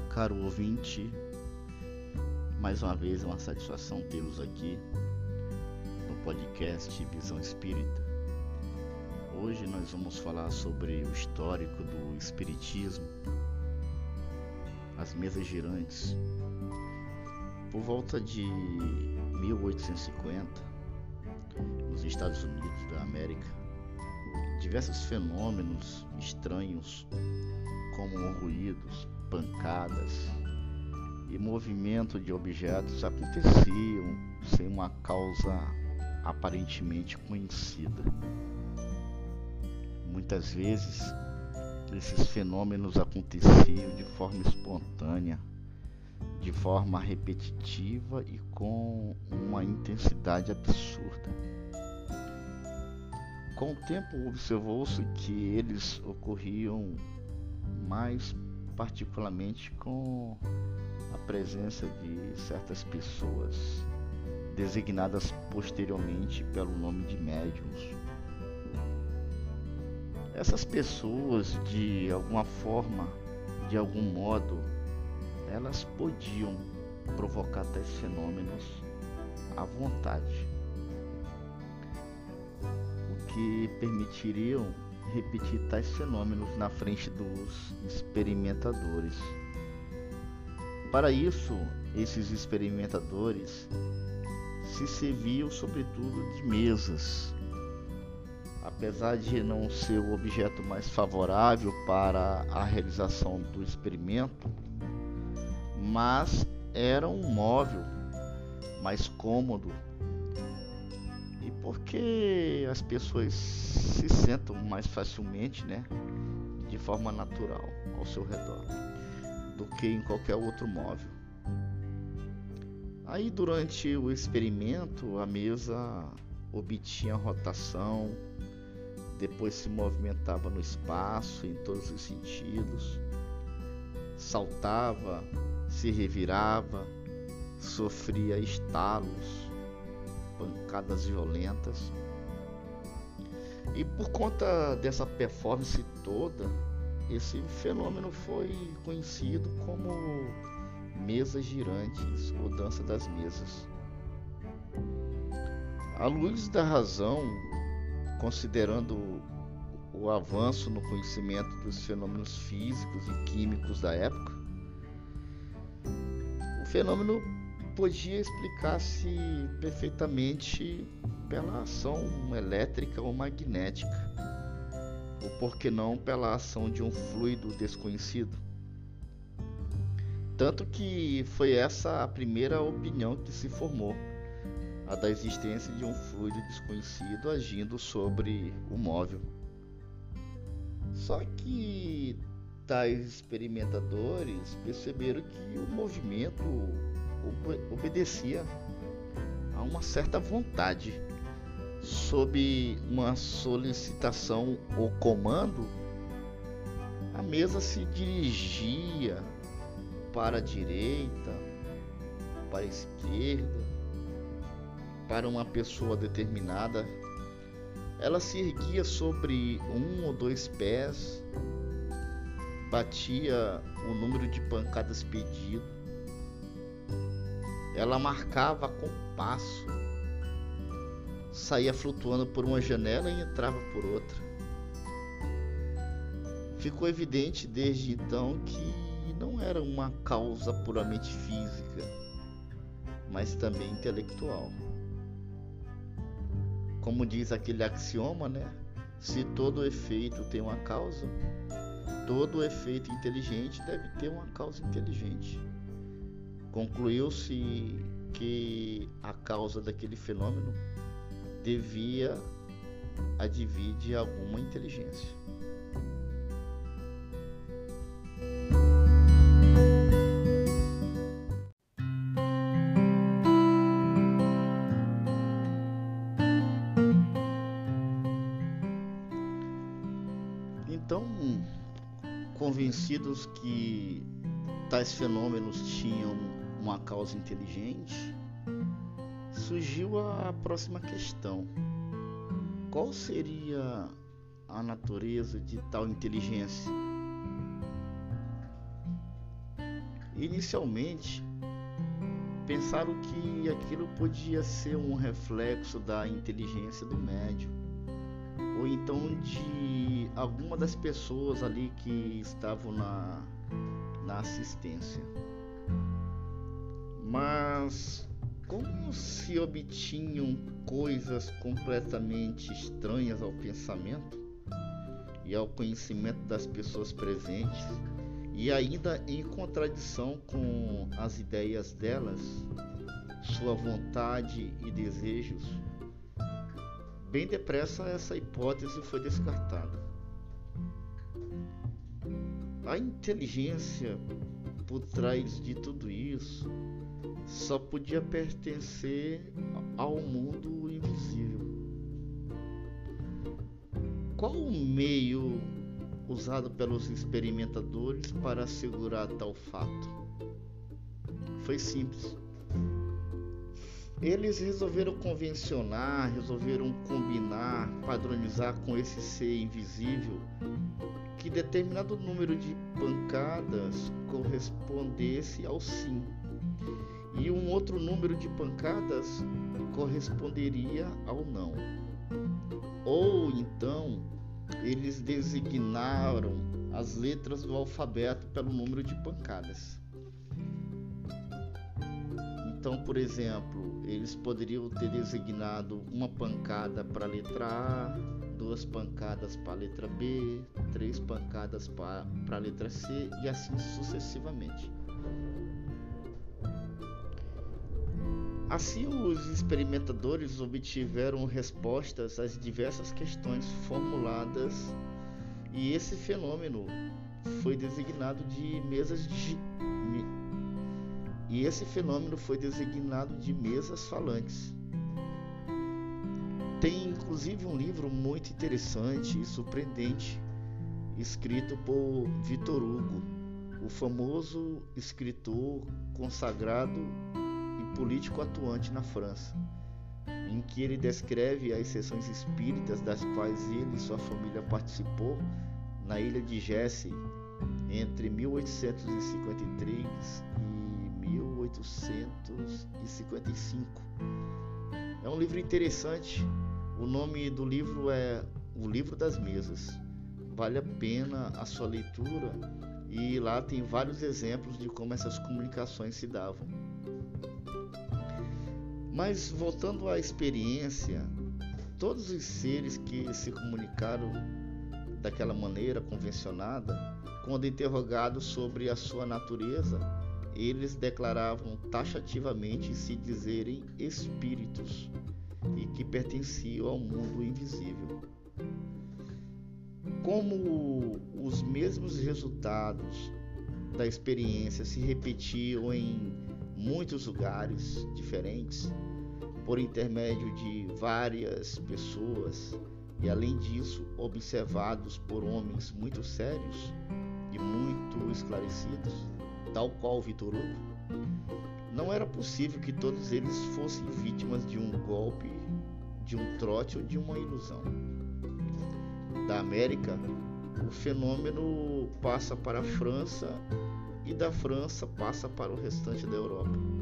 Caro ouvinte. Mais uma vez é uma satisfação tê-los aqui no podcast Visão Espírita. Hoje nós vamos falar sobre o histórico do Espiritismo, as mesas girantes. Por volta de 1850, nos Estados Unidos da América, diversos fenômenos estranhos, como ruídos, pancadas e movimento de objetos aconteciam sem uma causa aparentemente conhecida. Muitas vezes esses fenômenos aconteciam de forma espontânea, de forma repetitiva e com uma intensidade absurda. Com o tempo observou-se que eles ocorriam mais particularmente com a presença de certas pessoas designadas posteriormente pelo nome de médiums. Essas pessoas, de alguma forma, de algum modo, elas podiam provocar tais fenômenos à vontade, o que permitiriam repetir tais fenômenos na frente dos experimentadores. Para isso, esses experimentadores se serviam sobretudo de mesas. Apesar de não ser o objeto mais favorável para a realização do experimento, mas era um móvel mais cômodo porque as pessoas se sentam mais facilmente, né, de forma natural ao seu redor, do que em qualquer outro móvel. Aí durante o experimento a mesa obtinha rotação, depois se movimentava no espaço em todos os sentidos, saltava, se revirava, sofria estalos, pancadas violentas. E por conta dessa performance toda, esse fenômeno foi conhecido como mesas girantes ou dança das mesas. À luz da razão, considerando o avanço no conhecimento dos fenômenos físicos e químicos da época, o fenômeno podia explicar-se perfeitamente pela ação elétrica ou magnética, ou por que não pela ação de um fluido desconhecido. Tanto que foi essa a primeira opinião que se formou, a da existência de um fluido desconhecido agindo sobre o móvel. Só que tais experimentadores perceberam que o movimento obedecia a uma certa vontade. Sob uma solicitação ou comando, a mesa se dirigia para a direita, para a esquerda, para uma pessoa determinada. Ela se erguia sobre um ou dois pés, batia o número de pancadas pedido, ela marcava com passo, saía flutuando por uma janela e entrava por outra. Ficou evidente desde então que não era uma causa puramente física, mas também intelectual. Como diz aquele axioma, né? Se todo efeito tem uma causa, todo efeito inteligente deve ter uma causa inteligente. Concluiu-se que a causa daquele fenômeno devia advir de alguma inteligência. Então, convencidos que tais fenômenos tinham uma causa inteligente, surgiu a próxima questão: qual seria a natureza de tal inteligência? Inicialmente, pensaram que aquilo podia ser um reflexo da inteligência do médium, ou então de alguma das pessoas ali que estavam na, na assistência. Mas como se obtinham coisas completamente estranhas ao pensamento e ao conhecimento das pessoas presentes, e ainda em contradição com as ideias delas, sua vontade e desejos, bem depressa essa hipótese foi descartada. A inteligência por trás de tudo isso só podia pertencer ao mundo invisível. Qual o meio usado pelos experimentadores para assegurar tal fato? Foi simples. Eles resolveram convencionar, resolveram combinar, padronizar com esse ser invisível que determinado número de pancadas correspondesse ao sim e um outro número de pancadas corresponderia ao não. Ou então eles designaram as letras do alfabeto pelo número de pancadas. Então, por exemplo, eles poderiam ter designado uma pancada para a letra A, duas pancadas para a letra B, três pancadas para a letra C e assim sucessivamente. Assim, os experimentadores obtiveram respostas às diversas questões formuladas e esse fenômeno foi designado de mesas de e esse fenômeno foi designado de mesas falantes. Tem inclusive um livro muito interessante e surpreendente, escrito por Vitor Hugo, o famoso escritor consagrado político atuante na França, em que ele descreve as sessões espíritas das quais ele e sua família participou na ilha de Jesse entre 1853 e 1855. É um livro interessante. O nome do livro é O Livro das Mesas. Vale a pena a sua leitura e lá tem vários exemplos de como essas comunicações se davam. Mas voltando à experiência, todos os seres que se comunicaram daquela maneira convencionada, quando interrogados sobre a sua natureza, eles declaravam taxativamente se dizerem espíritos e que pertenciam ao mundo invisível. Como os mesmos resultados da experiência se repetiam em muitos lugares diferentes, por intermédio de várias pessoas e, além disso, observados por homens muito sérios e muito esclarecidos, tal qual Vitor Hugo, não era possível que todos eles fossem vítimas de um golpe, de um trote ou de uma ilusão. Da América, o fenômeno passa para a França e da França passa para o restante da Europa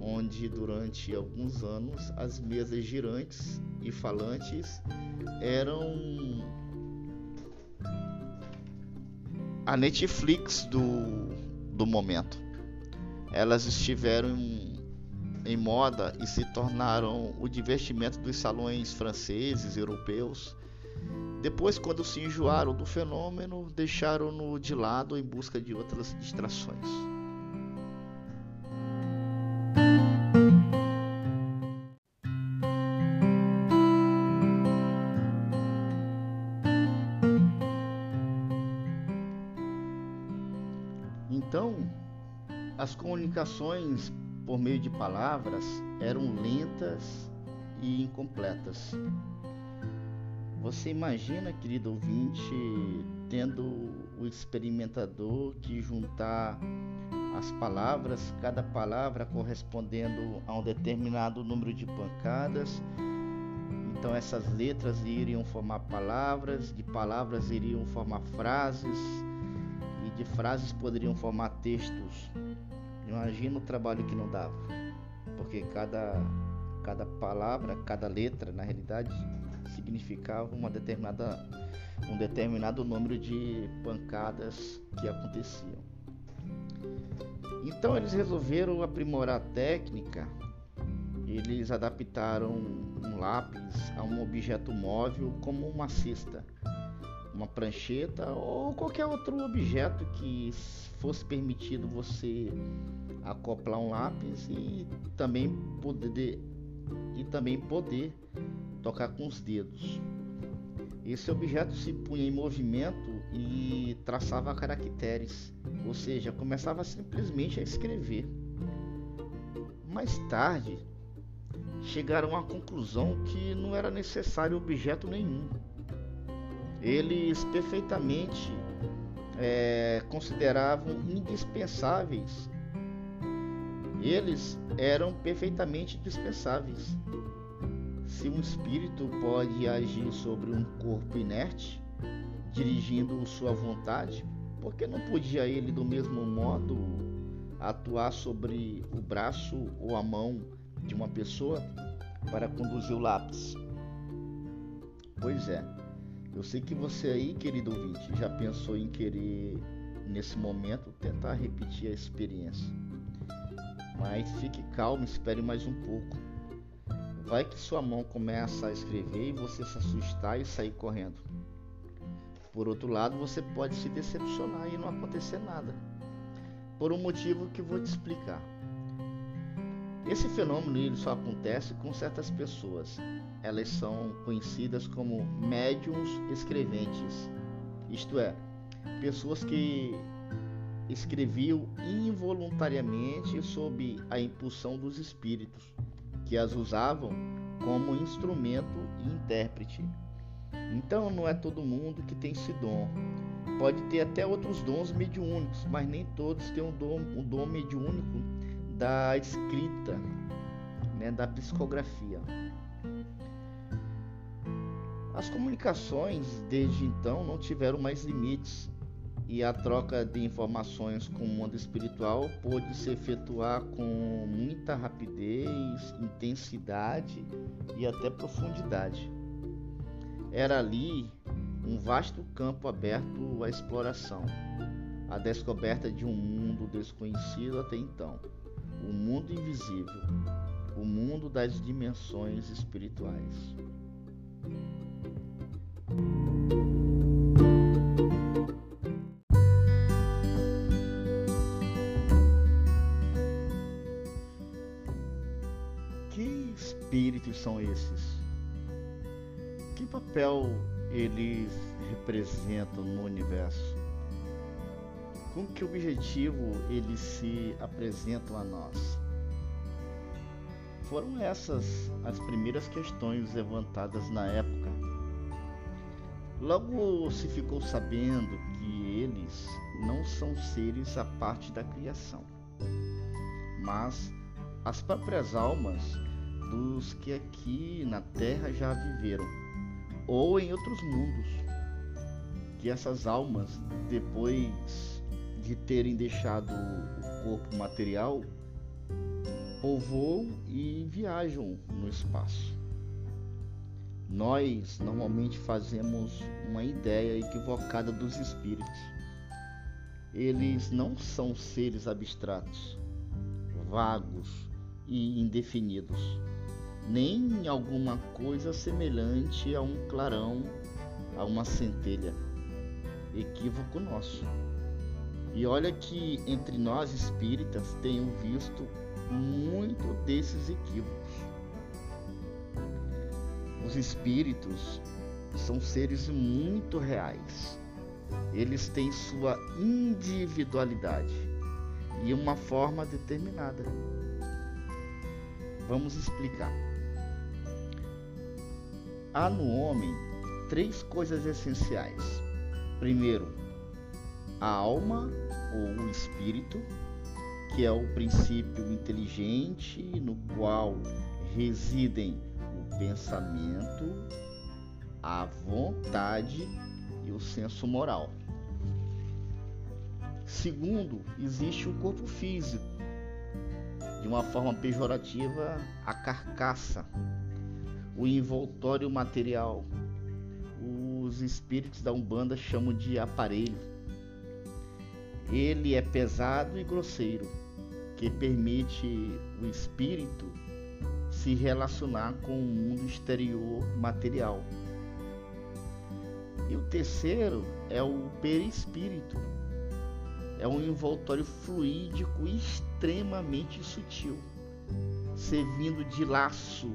onde durante alguns anos as mesas girantes e falantes eram a Netflix do, do momento. Elas estiveram em, moda e se tornaram o divertimento dos salões franceses, europeus. Depois, quando se enjoaram do fenômeno, deixaram-no de lado em busca de outras distrações. Comunicações por meio de palavras eram lentas e incompletas. Você imagina, querido ouvinte, tendo o experimentador que juntar as palavras, cada palavra correspondendo a um determinado número de pancadas. Então essas letras iriam formar palavras, de palavras iriam formar frases, de frases poderiam formar textos. Imagina o trabalho que não dava, porque cada, cada palavra, cada letra, na realidade, significava uma determinada, um determinado número de pancadas que aconteciam. Então eles resolveram aprimorar a técnica, eles adaptaram um lápis a um objeto móvel como uma cesta, uma prancheta ou qualquer outro objeto que fosse permitido você acoplar um lápis e também poder e também poder tocar com os dedos. Esse objeto se punha em movimento e traçava caracteres, ou seja, começava simplesmente a escrever. Mais tarde, chegaram à conclusão que não era necessário objeto nenhum. Eles perfeitamente é, consideravam indispensáveis. Eles eram perfeitamente dispensáveis. Se um espírito pode agir sobre um corpo inerte, dirigindo sua vontade, por que não podia ele, do mesmo modo, atuar sobre o braço ou a mão de uma pessoa para conduzir o lápis? Pois é, eu sei que você aí, querido ouvinte, já pensou em querer, nesse momento, tentar repetir a experiência. Mas fique calmo, espere mais um pouco. Vai que sua mão começa a escrever e você se assustar e sair correndo. Por outro lado, você pode se decepcionar e não acontecer nada. Por um motivo que vou te explicar. Esse fenômeno ele só acontece com certas pessoas. Elas são conhecidas como médiums escreventes, isto é, pessoas que escreviam involuntariamente sob a impulsão dos espíritos, que as usavam como instrumento e intérprete. Então não é todo mundo que tem esse dom. Pode ter até outros dons mediúnicos, mas nem todos têm o dom, o dom mediúnico da escrita, né, da psicografia. As comunicações desde então não tiveram mais limites e a troca de informações com o mundo espiritual pôde se efetuar com muita rapidez, intensidade e até profundidade. Era ali um vasto campo aberto à exploração, a descoberta de um mundo desconhecido até então, o mundo invisível, o mundo das dimensões espirituais. Que espíritos são esses? que papel eles representam no universo? Com que objetivo eles se apresentam a nós? Foram essas as primeiras questões levantadas na época. Logo se ficou sabendo que eles não são seres à parte da criação, mas as próprias almas dos que aqui na Terra já viveram ou em outros mundos. Que essas almas, depois de terem deixado o corpo material, povoam e viajam no espaço. Nós normalmente fazemos uma ideia equivocada dos espíritos. Eles não são seres abstratos, vagos e indefinidos nem alguma coisa semelhante a um clarão, a uma centelha. Equívoco nosso. E olha que entre nós espíritas tenho visto muito desses equívocos. Os espíritos são seres muito reais. Eles têm sua individualidade e uma forma determinada. Vamos explicar. Há no homem três coisas essenciais. Primeiro, a alma ou o espírito, que é o princípio inteligente no qual residem o pensamento, a vontade e o senso moral. Segundo, existe o corpo físico, de uma forma pejorativa, a carcaça, o envoltório material. Os espíritos da Umbanda chamam de aparelho. Ele é pesado e grosseiro, que permite o espírito se relacionar com o mundo exterior material. E o terceiro é o perispírito. É um envoltório fluídico extremamente sutil, servindo de laço,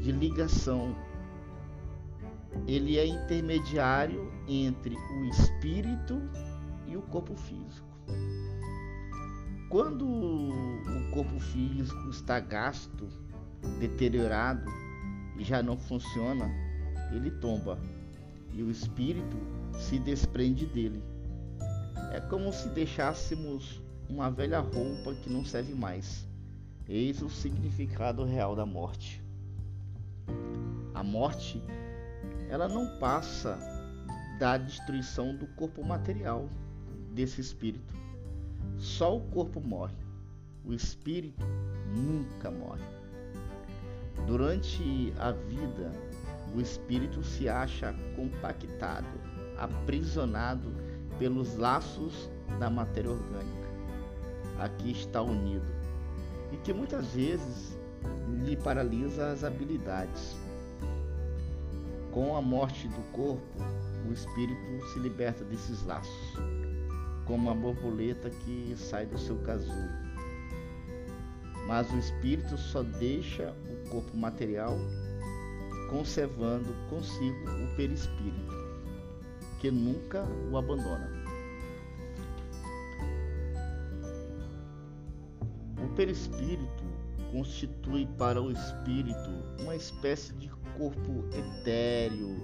de ligação. Ele é intermediário entre o espírito e o corpo físico. Quando o corpo físico está gasto, deteriorado e já não funciona, ele tomba e o espírito se desprende dele. É como se deixássemos uma velha roupa que não serve mais. Eis o significado real da morte. A morte, ela não passa da destruição do corpo material desse espírito. Só o corpo morre. O espírito nunca morre. Durante a vida, o espírito se acha compactado, aprisionado pelos laços da matéria orgânica. Aqui está unido e que muitas vezes lhe paralisa as habilidades. Com a morte do corpo, o espírito se liberta desses laços, como a borboleta que sai do seu casulo. Mas o espírito só deixa o corpo material conservando consigo o perispírito, que nunca o abandona. O perispírito constitui para o espírito uma espécie de corpo etéreo,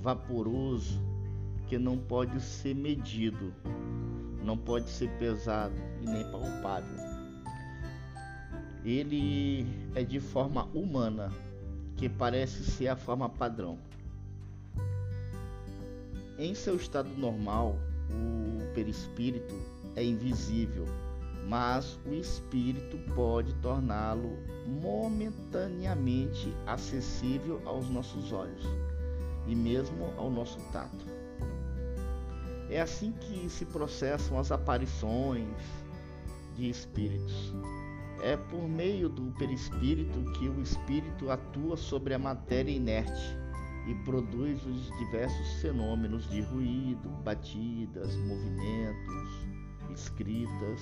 vaporoso, que não pode ser medido, não pode ser pesado e nem palpável. Ele é de forma humana, que parece ser a forma padrão. Em seu estado normal, o perispírito é invisível, mas o espírito pode torná-lo momentaneamente acessível aos nossos olhos e mesmo ao nosso tato. É assim que se processam as aparições de espíritos. É por meio do perispírito que o espírito atua sobre a matéria inerte e produz os diversos fenômenos de ruído, batidas, movimentos, escritas.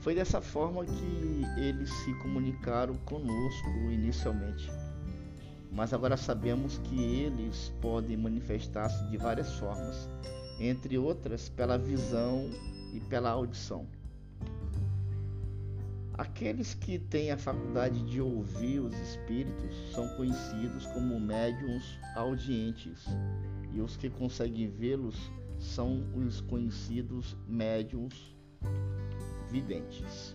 Foi dessa forma que eles se comunicaram conosco inicialmente. Mas agora sabemos que eles podem manifestar-se de várias formas, entre outras pela visão e pela audição. Aqueles que têm a faculdade de ouvir os espíritos são conhecidos como médiums audientes, e os que conseguem vê-los são os conhecidos médiums videntes.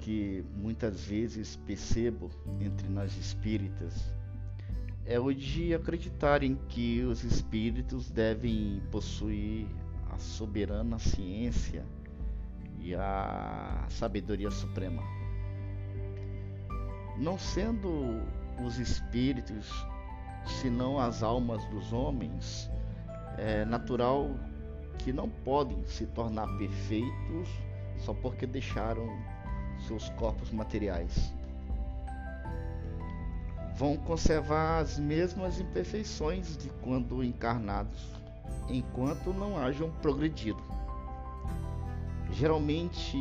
Que muitas vezes percebo entre nós espíritas é o de acreditarem que os espíritos devem possuir a soberana ciência e a sabedoria suprema. Não sendo os espíritos, senão as almas dos homens, é natural que não podem se tornar perfeitos só porque deixaram seus corpos materiais. Vão conservar as mesmas imperfeições de quando encarnados, enquanto não hajam progredido. Geralmente,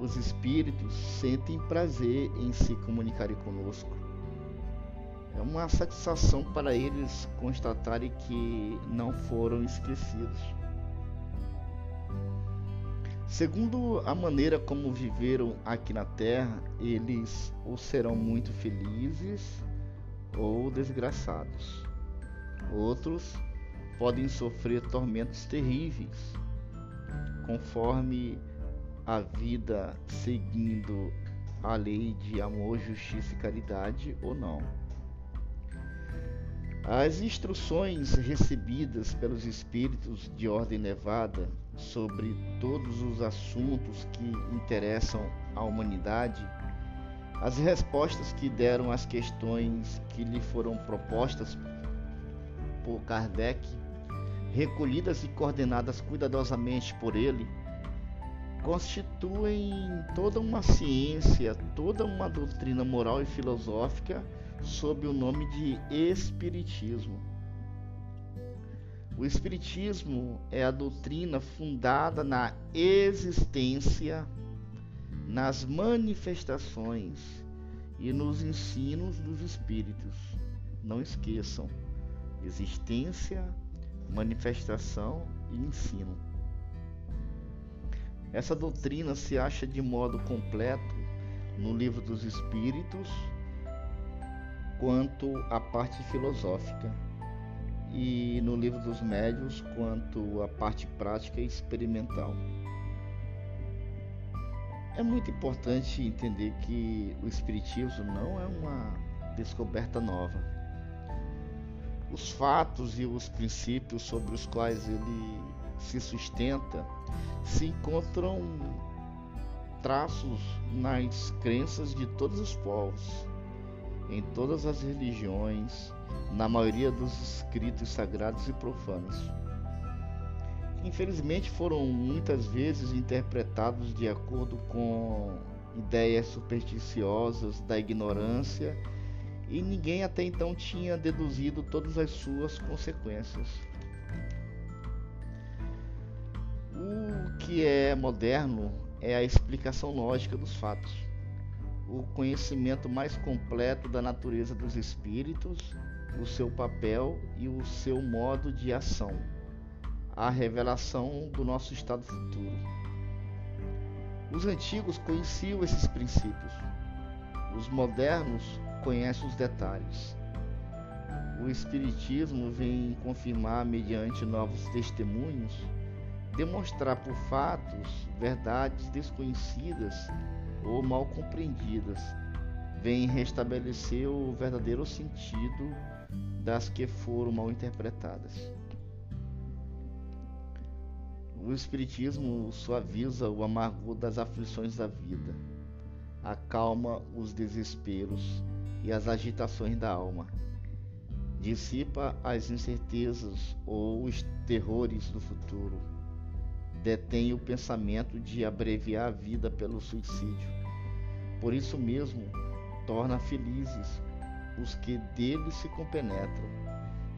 os espíritos sentem prazer em se comunicarem conosco. É uma satisfação para eles constatarem que não foram esquecidos. Segundo a maneira como viveram aqui na terra, eles ou serão muito felizes ou desgraçados. Outros podem sofrer tormentos terríveis. conforme a vida seguindo a lei de amor, justiça e caridade ou não. As instruções recebidas pelos espíritos de ordem elevada sobre todos os assuntos que interessam à humanidade, as respostas que deram às questões que lhe foram propostas por Kardec, recolhidas e coordenadas cuidadosamente por ele, constituem toda uma ciência, toda uma doutrina moral e filosófica sob o nome de Espiritismo. O Espiritismo é a doutrina fundada na existência, nas manifestações e nos ensinos dos Espíritos. Não esqueçam: existência, manifestação e ensino. Essa doutrina se acha de modo completo no Livro dos Espíritos, quanto à parte filosófica e no livro dos médios quanto à parte prática e experimental. É muito importante entender que o Espiritismo não é uma descoberta nova. Os fatos e os princípios sobre os quais ele se sustenta se encontram traços nas crenças de todos os povos, em todas as religiões, na maioria dos escritos sagrados e profanos. Infelizmente foram muitas vezes interpretados de acordo com ideias supersticiosas da ignorância e ninguém até então tinha deduzido todas as suas consequências. O que é moderno é a explicação lógica dos fatos, o conhecimento mais completo da natureza dos espíritos o seu papel e o seu modo de ação, a revelação do nosso estado futuro. Os antigos conheciam esses princípios, os modernos conhecem os detalhes. O Espiritismo vem confirmar, mediante novos testemunhos, demonstrar por fatos verdades desconhecidas ou mal compreendidas, vem restabelecer o verdadeiro sentido das que foram mal interpretadas. O Espiritismo suaviza o amargor das aflições da vida, acalma os desesperos e as agitações da alma, dissipa as incertezas ou os terrores do futuro, detém o pensamento de abreviar a vida pelo suicídio. Por isso mesmo, torna felizes os que dele se compenetram,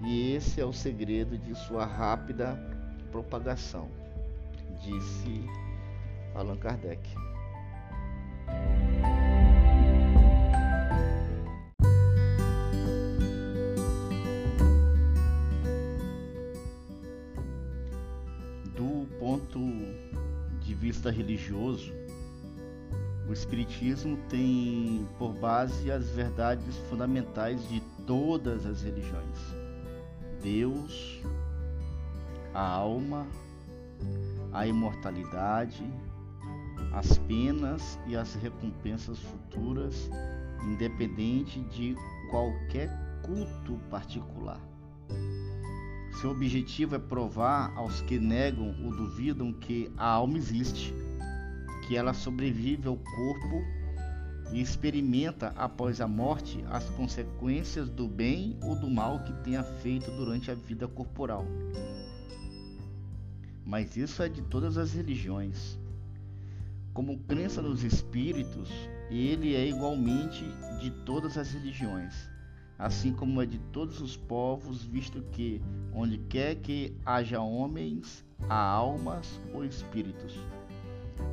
e esse é o segredo de sua rápida propagação, disse Allan Kardec. Vista religioso, o Espiritismo tem por base as verdades fundamentais de todas as religiões: Deus, a alma, a imortalidade, as penas e as recompensas futuras, independente de qualquer culto particular. Seu objetivo é provar aos que negam ou duvidam que a alma existe que ela sobrevive ao corpo e experimenta após a morte as consequências do bem ou do mal que tenha feito durante a vida corporal. Mas isso é de todas as religiões. Como crença nos espíritos, ele é igualmente de todas as religiões, assim como é de todos os povos, visto que onde quer que haja homens, há almas ou espíritos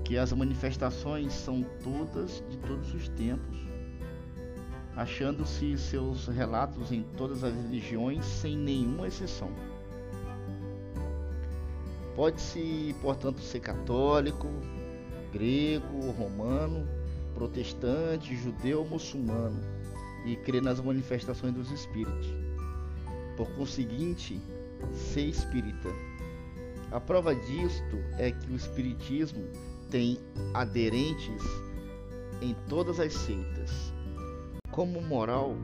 que as manifestações são todas de todos os tempos, achando-se seus relatos em todas as religiões sem nenhuma exceção. Pode-se, portanto, ser católico, grego, romano, protestante, judeu muçulmano e crer nas manifestações dos espíritos. Por conseguinte, ser espírita A prova disto é que o Espiritismo tem aderentes em todas as seitas. Como moral,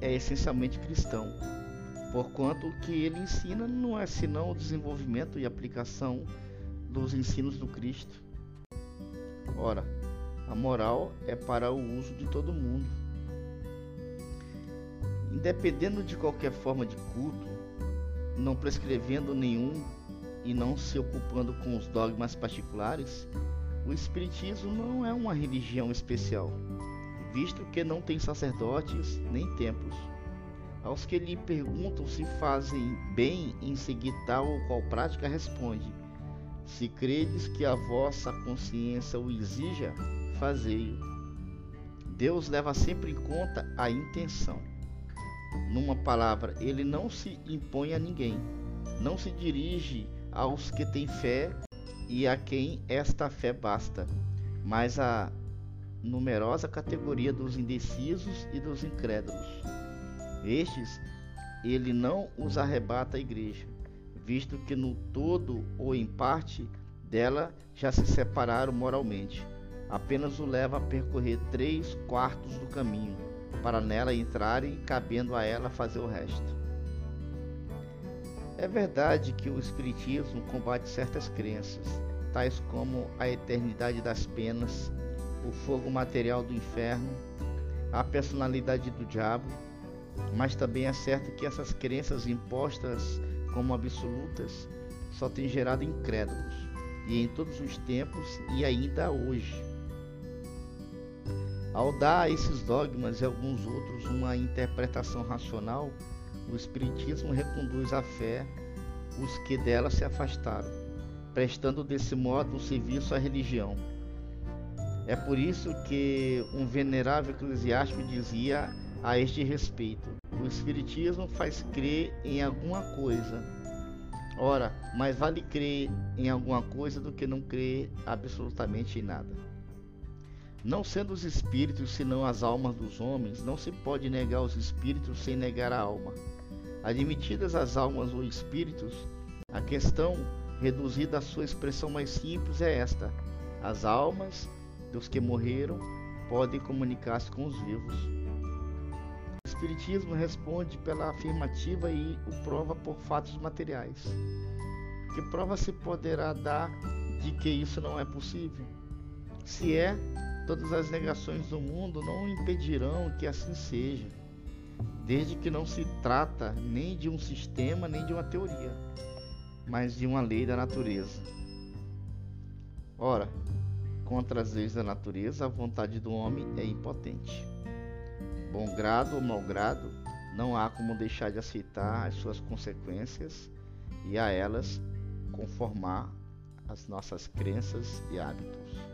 é essencialmente cristão, porquanto o que ele ensina não é senão o desenvolvimento e aplicação dos ensinos do Cristo. Ora, a moral é para o uso de todo mundo. Independendo de qualquer forma de culto, não prescrevendo nenhum e não se ocupando com os dogmas particulares, o Espiritismo não é uma religião especial, visto que não tem sacerdotes nem templos. Aos que lhe perguntam se fazem bem em seguir tal ou qual prática, responde: Se credes que a vossa consciência o exija, fazei-o. Deus leva sempre em conta a intenção. Numa palavra, ele não se impõe a ninguém, não se dirige aos que têm fé e a quem esta fé basta, mas a numerosa categoria dos indecisos e dos incrédulos. Estes, ele não os arrebata à igreja, visto que no todo ou em parte dela já se separaram moralmente. Apenas o leva a percorrer três quartos do caminho, para nela entrarem, cabendo a ela fazer o resto. É verdade que o Espiritismo combate certas crenças, tais como a eternidade das penas, o fogo material do inferno, a personalidade do diabo, mas também é certo que essas crenças impostas como absolutas só têm gerado incrédulos, e em todos os tempos e ainda hoje. Ao dar a esses dogmas e alguns outros uma interpretação racional, o Espiritismo reconduz à fé os que dela se afastaram, prestando desse modo um serviço à religião. É por isso que um venerável eclesiástico dizia a este respeito: o Espiritismo faz crer em alguma coisa. Ora, mais vale crer em alguma coisa do que não crer absolutamente em nada. Não sendo os espíritos senão as almas dos homens, não se pode negar os espíritos sem negar a alma. Admitidas as almas ou espíritos, a questão, reduzida à sua expressão mais simples, é esta: as almas dos que morreram podem comunicar-se com os vivos. O Espiritismo responde pela afirmativa e o prova por fatos materiais. Que prova se poderá dar de que isso não é possível? Se é, todas as negações do mundo não impedirão que assim seja desde que não se trata nem de um sistema nem de uma teoria, mas de uma lei da natureza. Ora, contra as leis da natureza, a vontade do homem é impotente. Bom grado ou mau grado, não há como deixar de aceitar as suas consequências e a elas conformar as nossas crenças e hábitos.